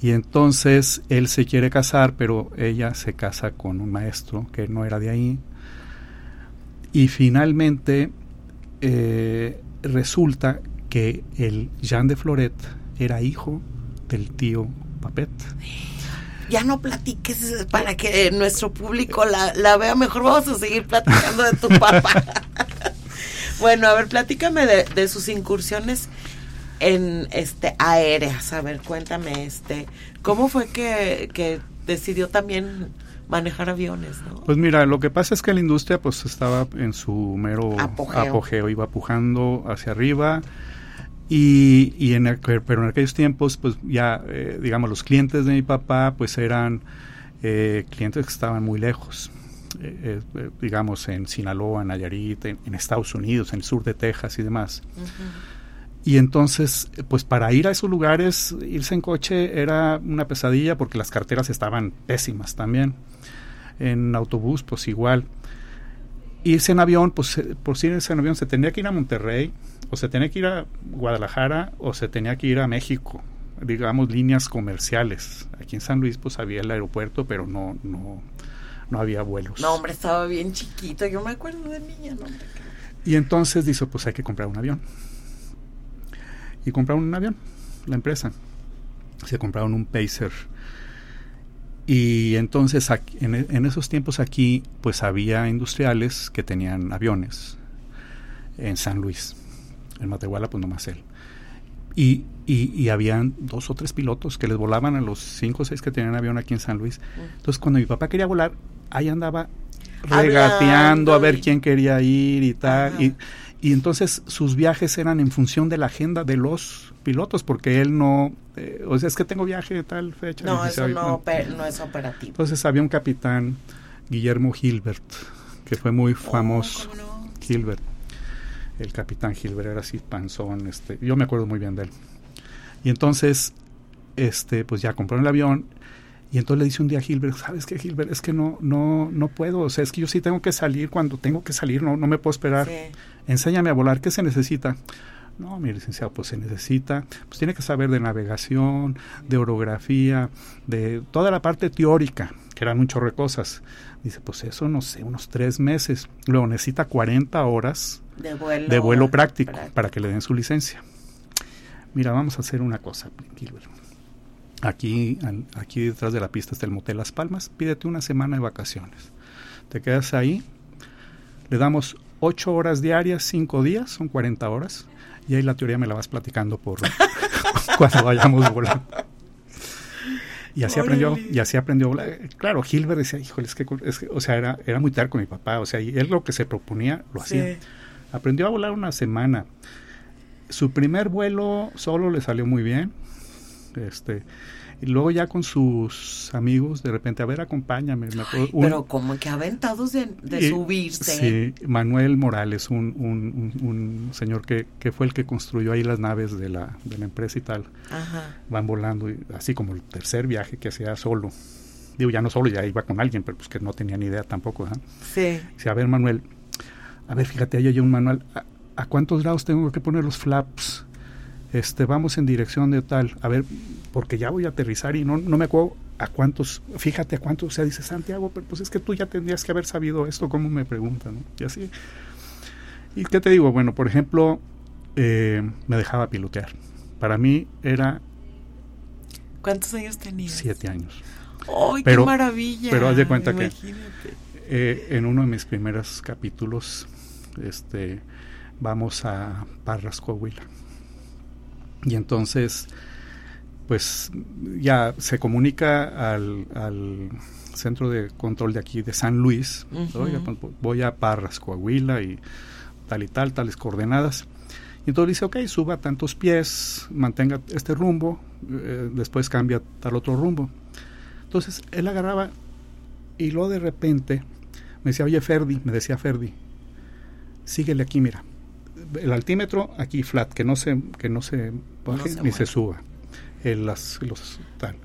y entonces él se quiere casar, pero ella se casa con un maestro que no era de ahí, y finalmente eh, resulta que el Jean de Floret era hijo del tío Papet. Ya no platiques para que nuestro público la, vea mejor. Vamos a seguir platicando de tu papá. bueno, a ver, platícame de, sus incursiones en este aéreas. A ver, cuéntame, este, ¿cómo fue que, que decidió también manejar aviones, ¿no? Pues mira, lo que pasa es que la industria pues estaba en su mero apogeo iba pujando hacia arriba y, y en, pero en aquellos tiempos, pues ya, eh, digamos, los clientes de mi papá, pues eran eh, clientes que estaban muy lejos. Eh, digamos, en Sinaloa, en Nayarit, en, Estados Unidos, en el sur de Texas y demás. Y entonces, pues para ir a esos lugares, irse en coche era una pesadilla porque las carteras estaban pésimas también. En autobús, pues igual. Irse en avión, pues eh, por si irse en avión se tenía que ir a Monterrey, o se tenía que ir a Guadalajara, o se tenía que ir a México, digamos líneas comerciales. Aquí en San Luis, pues había el aeropuerto, pero no, no, no había vuelos. No, hombre, estaba bien chiquito. Yo me acuerdo de niña, no, Y entonces dice, pues hay que comprar un avión y compraron un avión, la empresa. Se compraron un Pacer. Y entonces en, esos tiempos aquí pues había industriales que tenían aviones en San Luis. En Matehuala pues nomás él. Y, y, habían dos o tres pilotos que les volaban a los cinco o seis que tenían avión aquí en San Luis. Entonces cuando mi papá quería volar, ahí andaba regateando a ver quién quería ir y tal. Y, y entonces sus viajes eran en función de la agenda de los pilotos, porque él no, eh, o sea, es que tengo viaje de tal fecha. No, eso no, es operativo. Entonces había un capitán, Guillermo Gilbert, que fue muy oh, famoso. Gilbert, el capitán Gilbert era así panzón, este, yo me acuerdo muy bien de él. Y entonces, este, pues ya compró el avión y entonces le dice un día a Gilbert, ¿sabes qué, Gilbert? Es que no, no, no puedo, o sea, es que yo sí tengo que salir cuando tengo que salir, no, no me puedo esperar. Sí enséñame a volar, ¿qué se necesita? No, mi licenciado, pues se necesita, pues tiene que saber de navegación, de orografía, de toda la parte teórica, que eran un chorro de cosas. Dice, pues eso no sé, unos tres meses. Luego necesita 40 horas de vuelo, práctico, para que le den su licencia. Mira, vamos a hacer una cosa, Gilbert. Aquí, aquí detrás de la pista está el Motel Las Palmas. Pídete una semana de vacaciones. Te quedas ahí. Le damos 8 horas diarias, 5 días, son 40 horas. Y ahí la teoría me la vas platicando por cuando vayamos volando. Y así aprendió, y así aprendió. Claro, Gilbert decía, híjole, es que, o sea, era, era muy tarde con mi papá, o sea, y él lo que se proponía lo hacía. Aprendió a volar una semana. Su primer vuelo solo le salió muy bien. Este, y luego ya con sus amigos, de repente, a ver, acompáñame. pero como que aventados de, subirse. Sí, Manuel Morales, un, un, señor que, que, fue el que construyó ahí las naves de la, de la empresa y tal. Ajá. Van volando, así como el tercer viaje que hacía solo. Digo, ya no solo, ya iba con alguien, pero pues que no tenía ni idea tampoco. Sí. Dice, a ver, Manuel, a ver, fíjate, ahí hay un manual. ¿A, ¿A cuántos grados tengo que poner los flaps? Este, vamos en dirección de tal. A ver, porque ya voy a aterrizar y no, no me acuerdo a cuántos, fíjate a cuántos, o sea, dice Santiago, pero pues es que tú ya tendrías que haber sabido esto, ¿cómo me preguntan? Y así. ¿Y qué te digo? Bueno, por ejemplo, eh, me dejaba pilotear. Para mí era... ¿Cuántos años tenías? Siete años. ¡Ay, qué maravilla! Pero haz de cuenta que eh, en uno de mis primeros capítulos este, vamos a Parras, Coahuila. Y entonces pues ya se comunica al, centro de control de aquí de San Luis, pues, voy a Parras, Coahuila y tal y tal, tales coordenadas. Y entonces dice, ok, suba tantos pies, mantenga este rumbo, eh, después cambia tal otro rumbo. Entonces él agarraba y luego de repente me decía, oye Ferdi, me decía Ferdi, síguele aquí, mira, el altímetro aquí flat, que no se, que no se baje ni se suba las, los tal.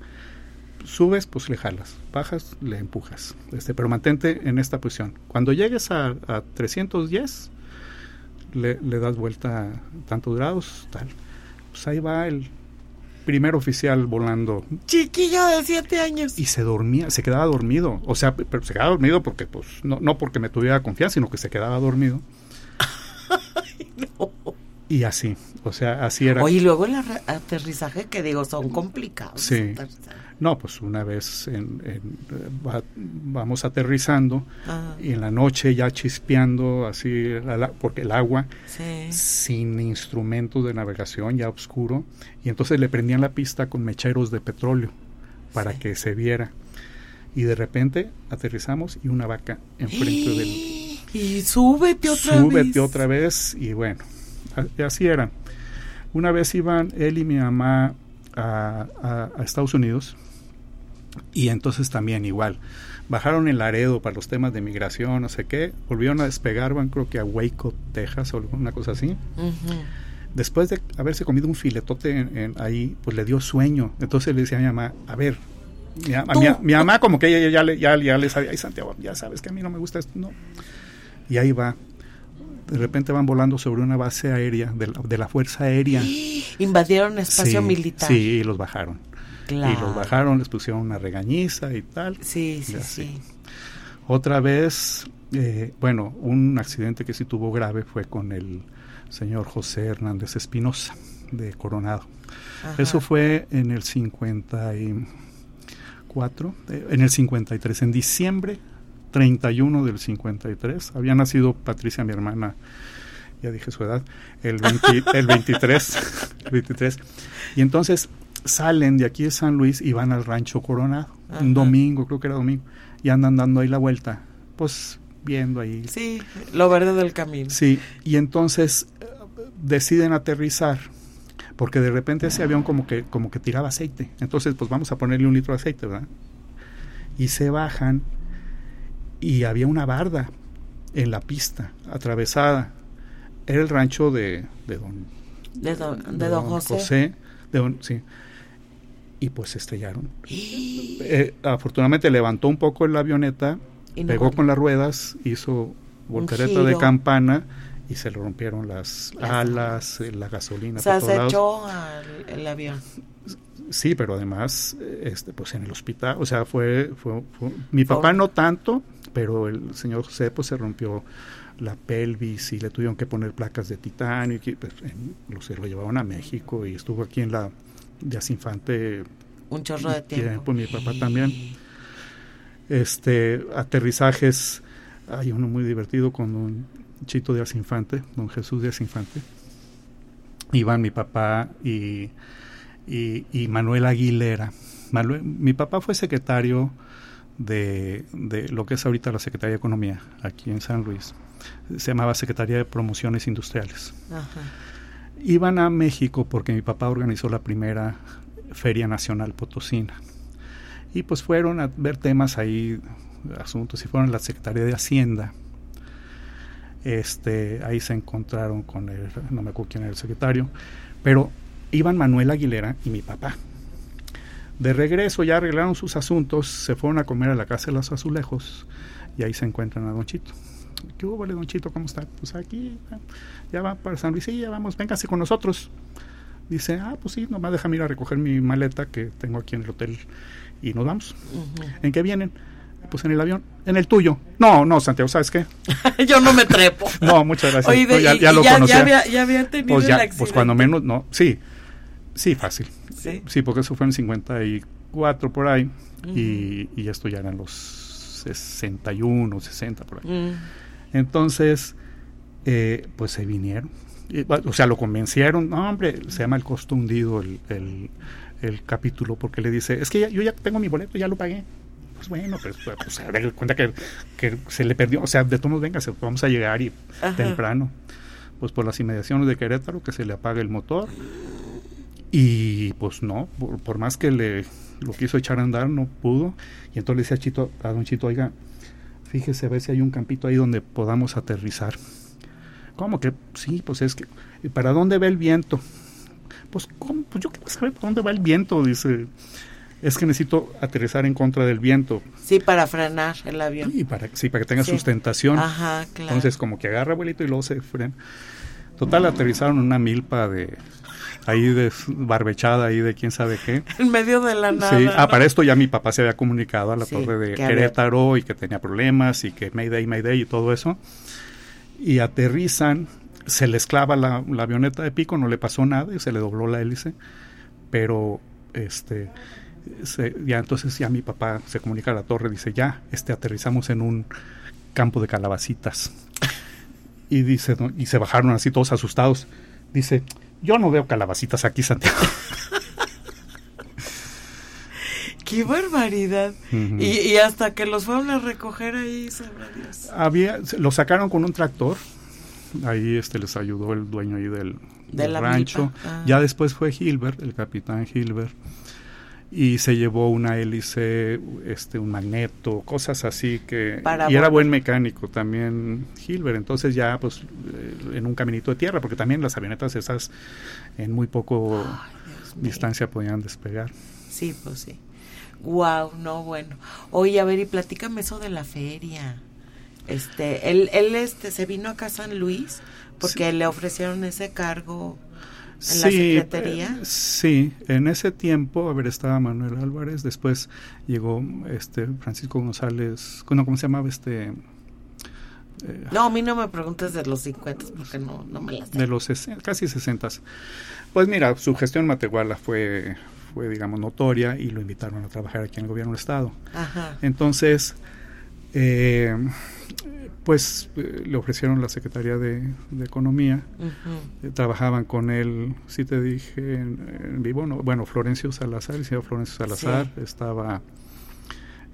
Subes, pues le jalas, bajas, le empujas. Este, pero mantente en esta posición. Cuando llegues a, a 310, le, le, das vuelta tantos grados, tal. Pues ahí va el primer oficial volando. Chiquillo de siete años. Y se dormía, se quedaba dormido. O sea, pero se quedaba dormido porque, pues, no, no porque me tuviera confianza, sino que se quedaba dormido. Ay, no. Y así, o sea, así era. Oye, y luego el aterrizaje, que digo, son complicados. Sí. No, pues una vez en, vamos aterrizando y en la noche ya chispeando, así, porque el agua, sin instrumentos de navegación, ya oscuro, y entonces le prendían la pista con mecheros de petróleo para que se viera. Y de repente aterrizamos y una vaca enfrente del... Y súbete otra vez. Súbete otra vez y bueno, así era. Una vez iban él y mi mamá a, Estados Unidos y entonces también igual. Bajaron el Laredo para los temas de migración, no sé qué. Volvieron a despegar, van creo que a Waco, Texas o alguna cosa así. después de haberse comido un filetote ahí, pues le dio sueño. Entonces le decía a mi mamá, a ver, mi, mamá como que ella ya, ya, ya, le sabía, ay Santiago, ya sabes que a mí no me gusta esto, no. Y ahí va. De repente van volando sobre una base aérea de la, Fuerza Aérea. Invadieron espacio militar. Sí, y los bajaron. Y los bajaron, les pusieron una regañiza y tal. Sí, sí, sí. Otra vez, eh, bueno, un accidente que sí tuvo grave fue con el señor José Hernández Espinosa de Coronado. Eso fue en el 54, eh, en el 53, en diciembre 31 del 53. Había nacido Patricia, mi hermana, ya dije su edad, el, el 23, 23. Y entonces salen de aquí de San Luis y van al rancho Coronado, un domingo, creo que era domingo, y andan dando ahí la vuelta, pues viendo ahí. Sí, lo verde del camino. Sí, y entonces eh, deciden aterrizar porque de repente ese avión como que como que tiraba aceite. Entonces, pues vamos a ponerle un litro de aceite, ¿verdad? Y se bajan y había una barda en la pista, atravesada. Era el rancho de, de don, de don, José. de don, sí. Y pues se estrellaron. Eh, afortunadamente levantó un poco la avioneta, pegó con las ruedas, hizo voltereta de campana y se le rompieron las alas, eh, la gasolina. O sea, se echó el avión. Sí, pero además, este, pues en el hospital, o sea, fue, fue, mi papá no tanto, pero el señor José pues se rompió la pelvis y le tuvieron que poner placas de titanio y pues, lo, se lo llevaron a México y estuvo aquí en la de Infante un chorro de tiempo. mi papá también. Este aterrizajes hay uno muy divertido con un Chito de Infante, don Jesús de Infante. Iban mi papá y, y, Manuel Aguilera. mi papá fue secretario de, de, lo que es ahorita la Secretaría de Economía, aquí en San Luis. Se llamaba Secretaría de Promociones Industriales. Iban a México porque mi papá organizó la primera Feria Nacional Potosina. Y pues fueron a ver temas ahí, asuntos, y fueron a la Secretaría de Hacienda este, ahí se encontraron con el, no me acuerdo quién era el secretario, pero iban Manuel Aguilera y mi papá. De regreso ya arreglaron sus asuntos, se fueron a comer a la casa de los azulejos y ahí se encuentran a Don Chito. ¿Qué hubo, Don Chito? ¿Cómo está? Pues aquí, ya va para San Luis, sí, ya vamos, véngase con nosotros. Dice, ah, pues sí, nomás déjame ir a recoger mi maleta que tengo aquí en el hotel y nos vamos. ¿En qué vienen? Pues en el avión, en el tuyo. No, no, Santiago, ¿sabes qué? Yo no me trepo. no, muchas gracias. Oye, ya, ya, lo conocía. Ya había, tenido pues, el accidente. pues cuando menos, no, sí, sí, fácil. Sí, sí porque eso fue en 54 por ahí y, y, esto ya eran los 61, 60 por ahí. Mm. Entonces, eh, pues se vinieron. o sea, lo convencieron. No, hombre, se llama El costo hundido el, el, el capítulo porque le dice, es que yo ya tengo mi boleto, ya lo pagué pues bueno, pues, pues se da cuenta que, se le perdió, o sea, de todos venga, vamos a llegar y temprano, pues por las inmediaciones de Querétaro, que se le apaga el motor, y pues no, por, más que le lo quiso echar a andar, no pudo, y entonces le decía a Chito, a don Chito, oiga, fíjese a ver si hay un campito ahí donde podamos aterrizar. ¿Cómo que? Sí, pues es que, ¿para dónde va el viento? Pues, ¿cómo? Pues yo quiero saber para dónde va el viento, dice es que necesito aterrizar en contra del viento. Sí, para frenar el avión. Y para, sí, para que tenga sustentación. Ajá, claro. Entonces, como que agarra abuelito y luego se frena. Total, aterrizaron en una milpa de ahí de barbechada ahí de quién sabe qué. En medio de la nada. Sí, ah, para esto ya mi papá se había comunicado a la torre de Querétaro y que tenía problemas y que Mayday, Mayday y todo eso. Y aterrizan, se les clava la, la avioneta de pico, no le pasó nada y se le dobló la hélice, pero este ya entonces ya mi papá se comunica a la torre, dice, ya, este, aterrizamos en un campo de calabacitas. Y dice, y se bajaron así todos asustados. Dice, yo no veo calabacitas aquí, Santiago. ¡Qué barbaridad! y, hasta que los fueron a recoger ahí, Había, lo sacaron con un tractor. Ahí este les ayudó el dueño ahí del, rancho. Ah. Ya después fue Gilbert, el capitán Gilbert y se llevó una hélice, este, un magneto, cosas así que Para y era buen mecánico también Hilbert, entonces ya pues eh, en un caminito de tierra, porque también las avionetas esas en muy poco distancia podían despegar. Sí, pues sí. Wow, no, bueno. Oye, a ver, y platícame eso de la feria. Este, él, él este, se vino acá a San Luis porque le ofrecieron ese cargo en la secretaría. eh, sí, en ese tiempo, a ver, estaba Manuel Álvarez, después llegó este Francisco González, no, ¿cómo se llamaba este? Eh, No, a mí no me preguntes de los 50 porque no, no me las de los sesen- casi 60. Pues mira, su gestión en Matehuala fue, fue, digamos, notoria y lo invitaron a trabajar aquí en el gobierno del Estado. Ajá. Entonces, eh, pues eh, le ofrecieron la Secretaría de, de Economía, eh, trabajaban con él, sí te dije en, en vivo, ¿no? bueno, Florencio Salazar, el señor Florencio Salazar, estaba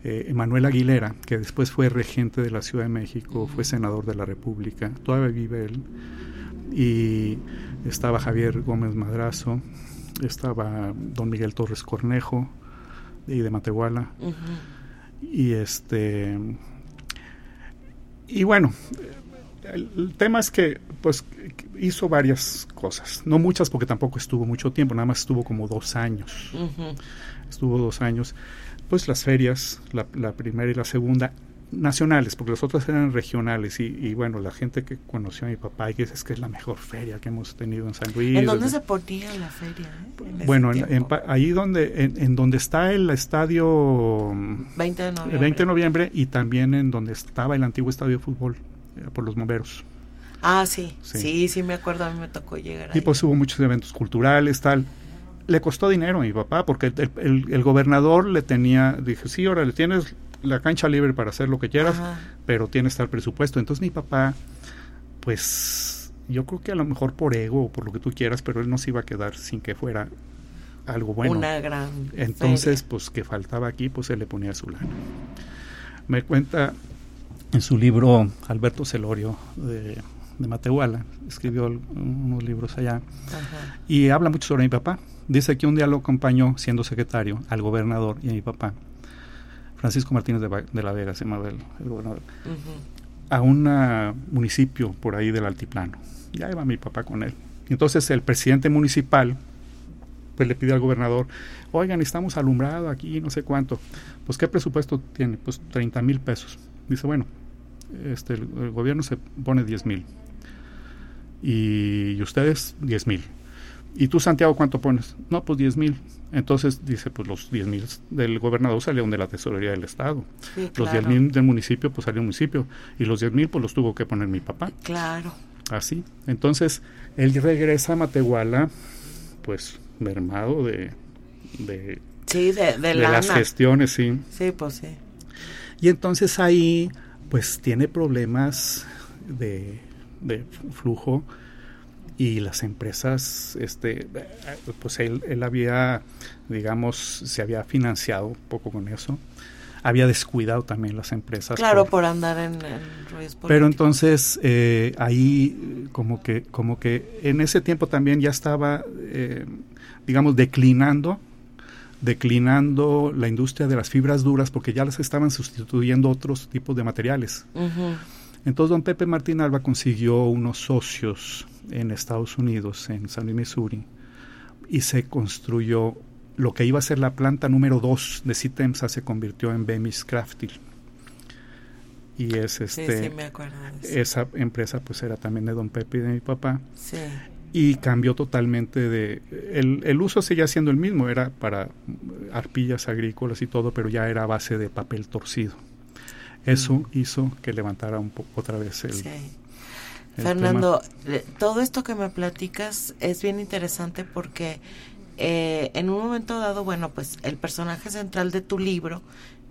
eh, Emanuel Aguilera, que después fue regente de la Ciudad de México, fue senador de la República, todavía vive él, y estaba Javier Gómez Madrazo, estaba don Miguel Torres Cornejo, y de Matehuala, y este y bueno el, tema es que pues hizo varias cosas. No muchas porque tampoco estuvo mucho tiempo nada más estuvo como dos años. Estuvo dos años. Pues las ferias la, la primera y la segunda nacionales porque las otras eran regionales y, y, bueno la gente que conoció a mi papá y dice es que es la mejor feria que hemos tenido en San Luis ¿En dónde se ponía la feria? eh? En bueno en- en ahí donde en, donde está el estadio mm, 20 de el noviembre. 20 de noviembre y también en donde estaba el antiguo estadio de fútbol eh, por los bomberos. Ah, sí. Sí. sí. Sí, me acuerdo. A mí me tocó llegar Y ahí. pues hubo muchos eventos culturales, tal. Le costó dinero a mi papá porque el, el- el gobernador le tenía, dije, sí, ahora le tienes la cancha libre para hacer lo que quieras, Ajá. pero tienes tal presupuesto. Entonces mi papá, pues yo creo que a lo mejor por ego o por lo que tú quieras, pero él no se iba a quedar sin que fuera algo bueno. Una gran. Entonces, feria. pues que faltaba aquí, pues se le ponía su lana. Me cuenta en su libro Alberto Celorio de, de Matehuala, escribió unos libros allá, Ajá. y habla mucho sobre mi papá. Dice que un día lo acompañó, siendo secretario, al gobernador y a mi papá, Francisco Martínez de, la Vega, se llamaba el, el gobernador, a un ah, municipio por ahí del altiplano. Ya iba mi papá con él. Entonces el presidente municipal pues le pide al gobernador, oigan, estamos alumbrado aquí, no sé cuánto. Pues ¿qué presupuesto tiene? Pues 30 mil pesos. Dice, bueno, este, el, el gobierno se pone 10 mil. Y, y ustedes 10 mil. ¿Y tú, Santiago, cuánto pones? No, pues 10 mil. Entonces dice, pues los 10 mil del gobernador salieron de la tesorería del Estado. Sí, Los claro. 10 mil del municipio, pues salió el municipio. Y los 10 mil, pues los tuvo que poner mi papá. Claro. Así. Entonces, él regresa a Matehuala, pues, mermado de, de, Sí, de, de, de las gestiones, sí. Sí, pues sí. Y entonces ahí, pues, tiene problemas de, de flujo y las empresas, este, pues él, él había, digamos, se había financiado un poco con eso. Había descuidado también las empresas. Claro, por- por andar en, en Pero entonces eh, ahí como que como que en ese tiempo también ya estaba eh, digamos declinando declinando la industria de las fibras duras porque ya las estaban sustituyendo otros tipos de materiales. Entonces don Pepe Martín Alba consiguió unos socios en Estados Unidos, en San Luis, Missouri, y se construyó lo que iba a ser la planta número 2 de Citemsa se convirtió en Bemis Craftil. Y es este sí, me acuerdo de eso. esa empresa pues era también de don Pepe y de mi papá Sí. y cambió totalmente de el, el uso seguía siendo el mismo era para arpillas agrícolas y todo pero ya era a base de papel torcido eso Mm. hizo que levantara un poco otra vez el, sí. Fernando, eh, todo esto que me platicas es bien interesante porque eh, en un momento dado, bueno, pues el personaje central de tu libro,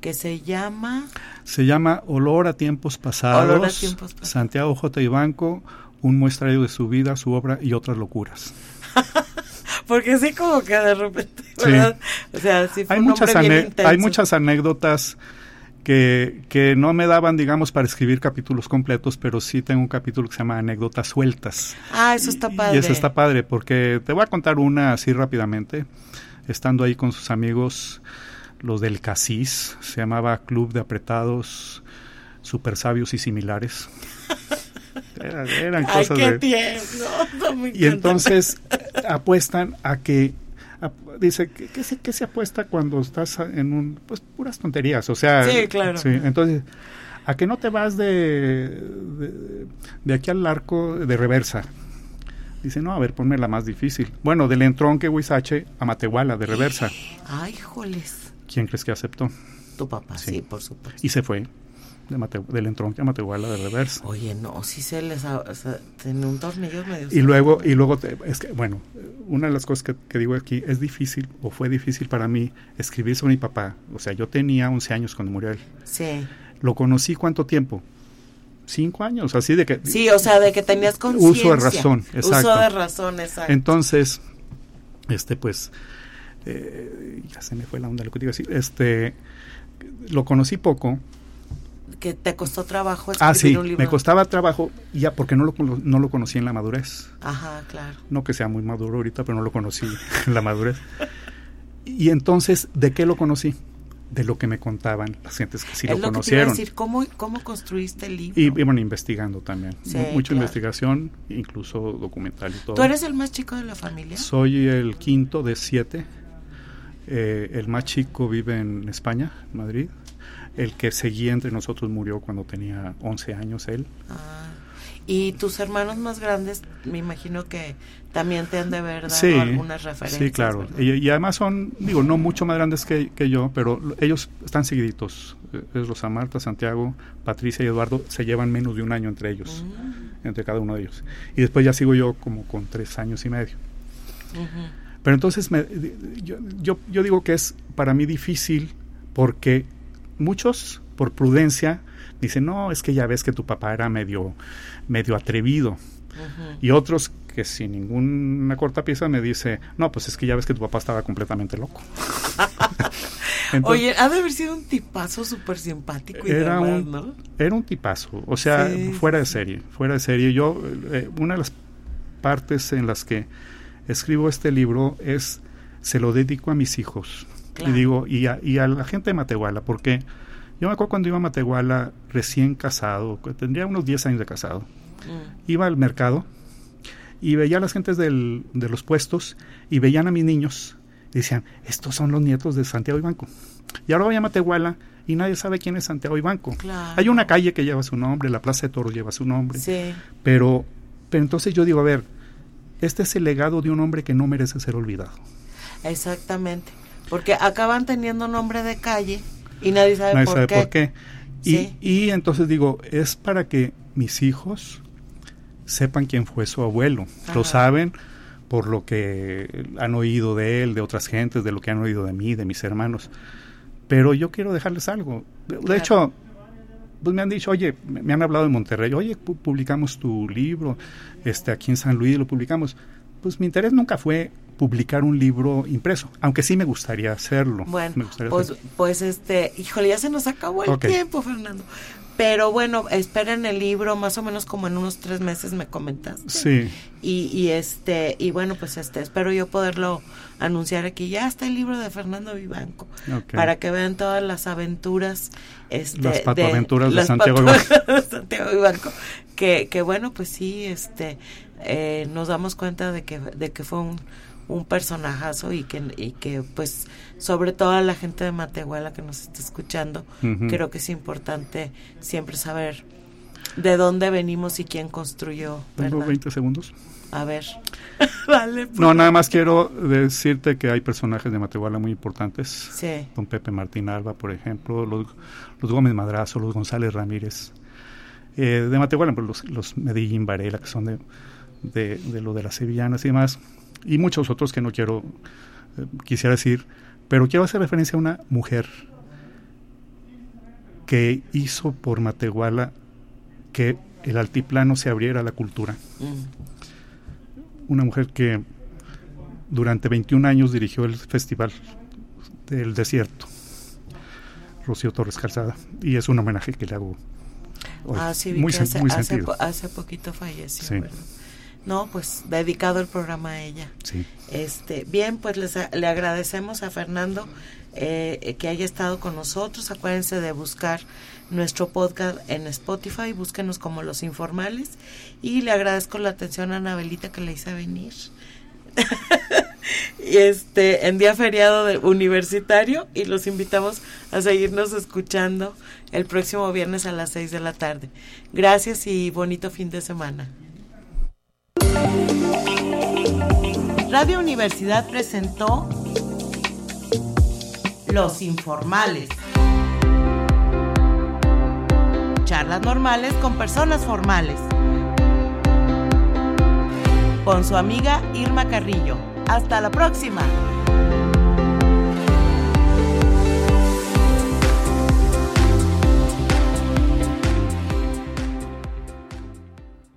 que se llama... se llama Olor a tiempos pasados, Olor a tiempos pasados. Santiago J. Ibanco un muestrario de su vida su obra y otras locuras Porque sí, como que de repente, Sí. ¿verdad? O sea, sí fue hay un muchas, bien hay muchas anécdotas que, que no me daban, digamos, para escribir capítulos completos, pero sí tengo un capítulo que se llama Anécdotas Sueltas. Ah, eso está padre. Y eso está padre, porque te voy a contar una así rápidamente. estando ahí con sus amigos, los del CASIS, se llamaba Club de Apretados, Super Sabios y Similares. Eran, cosas Ay, qué de... y entonces apuestan a que dice que, se, que se apuesta cuando estás en un pues puras tonterías o sea sí claro sí, entonces a que no te vas de, de, aquí al arco de reversa Dice, no, a ver, ponme la más difícil. Bueno, del entronque Huizache a Matehuala, de reversa. Ay, joles. ¿Quién crees que aceptó? Tu papá, sí, por supuesto. Y se fue de Mate, del entronque a Matehuala de reversa. Oye, no, sí se les... O tiene un tornillo medio... Y luego, y luego es que, bueno, una de las cosas que, que, digo aquí, es difícil, o fue difícil para mí, escribir sobre mi papá. O sea, yo tenía 11 años cuando murió él. Sí. ¿Lo conocí cuánto tiempo? cinco años, así de que... Sí, o sea, de que tenías conciencia. Uso de razón, exacto. Uso de razón, exacto. Entonces, este, pues, eh, ya se me fue la onda lo que digo así, este, lo conocí poco. Que te costó trabajo escribir ah, sí, un libro. me costaba trabajo ya porque no lo, no lo conocí en la madurez. Ajá, claro. No que sea muy maduro ahorita, pero no lo conocí en la madurez. Y entonces, ¿de qué lo conocí? de lo que me contaban las gentes que sí lo, conocieron. decir, ¿cómo, ¿cómo construiste el libro? Y, bueno, investigando también. Mucha investigación, incluso documental y todo. ¿Tú eres el más chico de la familia? Soy el quinto de siete. Eh, el más chico vive en España, en Madrid. El que seguía entre nosotros murió cuando tenía 11 años él. Ah. Y tus hermanos más grandes, me imagino que también te han de ver dado algunas referencias. Sí, claro. Y, además son, digo, no mucho más grandes que, yo, pero ellos están seguiditos. Es Rosa Marta, Santiago, Patricia y Eduardo se llevan menos de un año entre ellos, mm. entre cada uno de ellos. Y después ya sigo yo como con tres años y medio. Pero entonces me, yo, yo, yo digo que es para mí difícil porque muchos, por prudencia, dicen, no, es que ya ves que tu papá era medio medio atrevido. Y otros que sin ninguna corta pieza me dice, no, pues es que ya ves que tu papá estaba completamente loco. Oye, ha de haber sido un tipazo súper simpático y era un, ¿no? Era un tipazo, o sea, fuera de serie, fuera de serie. Yo, eh, una de las partes en las que escribo este libro es, se lo dedico a mis hijos. Y digo, y a, y a la gente de Matehuala, porque yo me acuerdo cuando iba a Matehuala recién casado, tendría unos 10 años de casado. Mm. Iba al mercado y veía a las gentes del, de los puestos y veían a mis niños y decían, estos son los nietos de Santiago Ibanco. Y ahora voy a Matehuala y nadie sabe quién es Santiago Ibanco. Hay una calle que lleva su nombre, la Plaza de Toros lleva su nombre. Sí. Pero, pero entonces yo digo, a ver, este es el legado de un hombre que no merece ser olvidado. Exactamente. Porque acaban teniendo nombre de calle y nadie sabe, por, qué. Y, entonces digo, es para que mis hijos sepan quién fue su abuelo. Lo saben por lo que han oído de él, de otras gentes, de lo que han oído de mí, de mis hermanos. Pero yo quiero dejarles algo. De hecho, pues me han dicho, oye, me han hablado de Monterrey, oye, publicamos tu libro, este, aquí en San Luis lo publicamos. Pues mi interés nunca fue publicar un libro impreso, aunque sí me gustaría hacerlo. Bueno, pues, pues este, híjole, ya se nos acabó el tiempo, Fernando. Pero bueno, esperen el libro más o menos como en unos tres meses me comentaste. Sí. Y, y este, y bueno, pues este, espero yo poderlo anunciar aquí. Ya está el libro de Fernando Vivanco. Para que vean todas las aventuras. Este, las patoaventuras de, Santiago Vivanco. de Santiago Vivanco. Que, que bueno, pues sí, este, eh, nos damos cuenta de que, de que fue un un personajazo y que, y que pues sobre todo a la gente de Matehuala que nos está escuchando, creo que es importante siempre saber de dónde venimos y quién construyó. Tengo 20 segundos. A ver. vale. Pues. No, nada más quiero decirte que hay personajes de Matehuala muy importantes. Sí. Don Pepe Martín Alba, por ejemplo, los, los Gómez Madrazo, los González Ramírez. Eh, de Matehuala, pues, los, los Medellín Varela, que son de, de, de lo de las sevillanas y demás y muchos otros que no quiero, eh, quisiera decir, pero quiero hacer referencia a una mujer que hizo por Matehuala que el altiplano se abriera a la cultura. Mm. Una mujer que durante 21 años dirigió el Festival del Desierto, Rocío Torres Calzada, y es un homenaje que le hago Ah, sí, muy, hace, muy hace, hace, poquito falleció. No, pues dedicado el programa a ella. Sí. Este, bien, pues les, le agradecemos a Fernando eh, que haya estado con nosotros. Acuérdense de buscar nuestro podcast en Spotify, búsquenos como Los Informales. Y le agradezco la atención a Anabelita que le hice venir. y este, en día feriado de universitario y los invitamos a seguirnos escuchando el próximo viernes a las 6 de la tarde. Gracias y bonito fin de semana. Radio Universidad presentó Los Informales. Charlas normales con personas formales. Con su amiga Irma Carrillo. Hasta la próxima.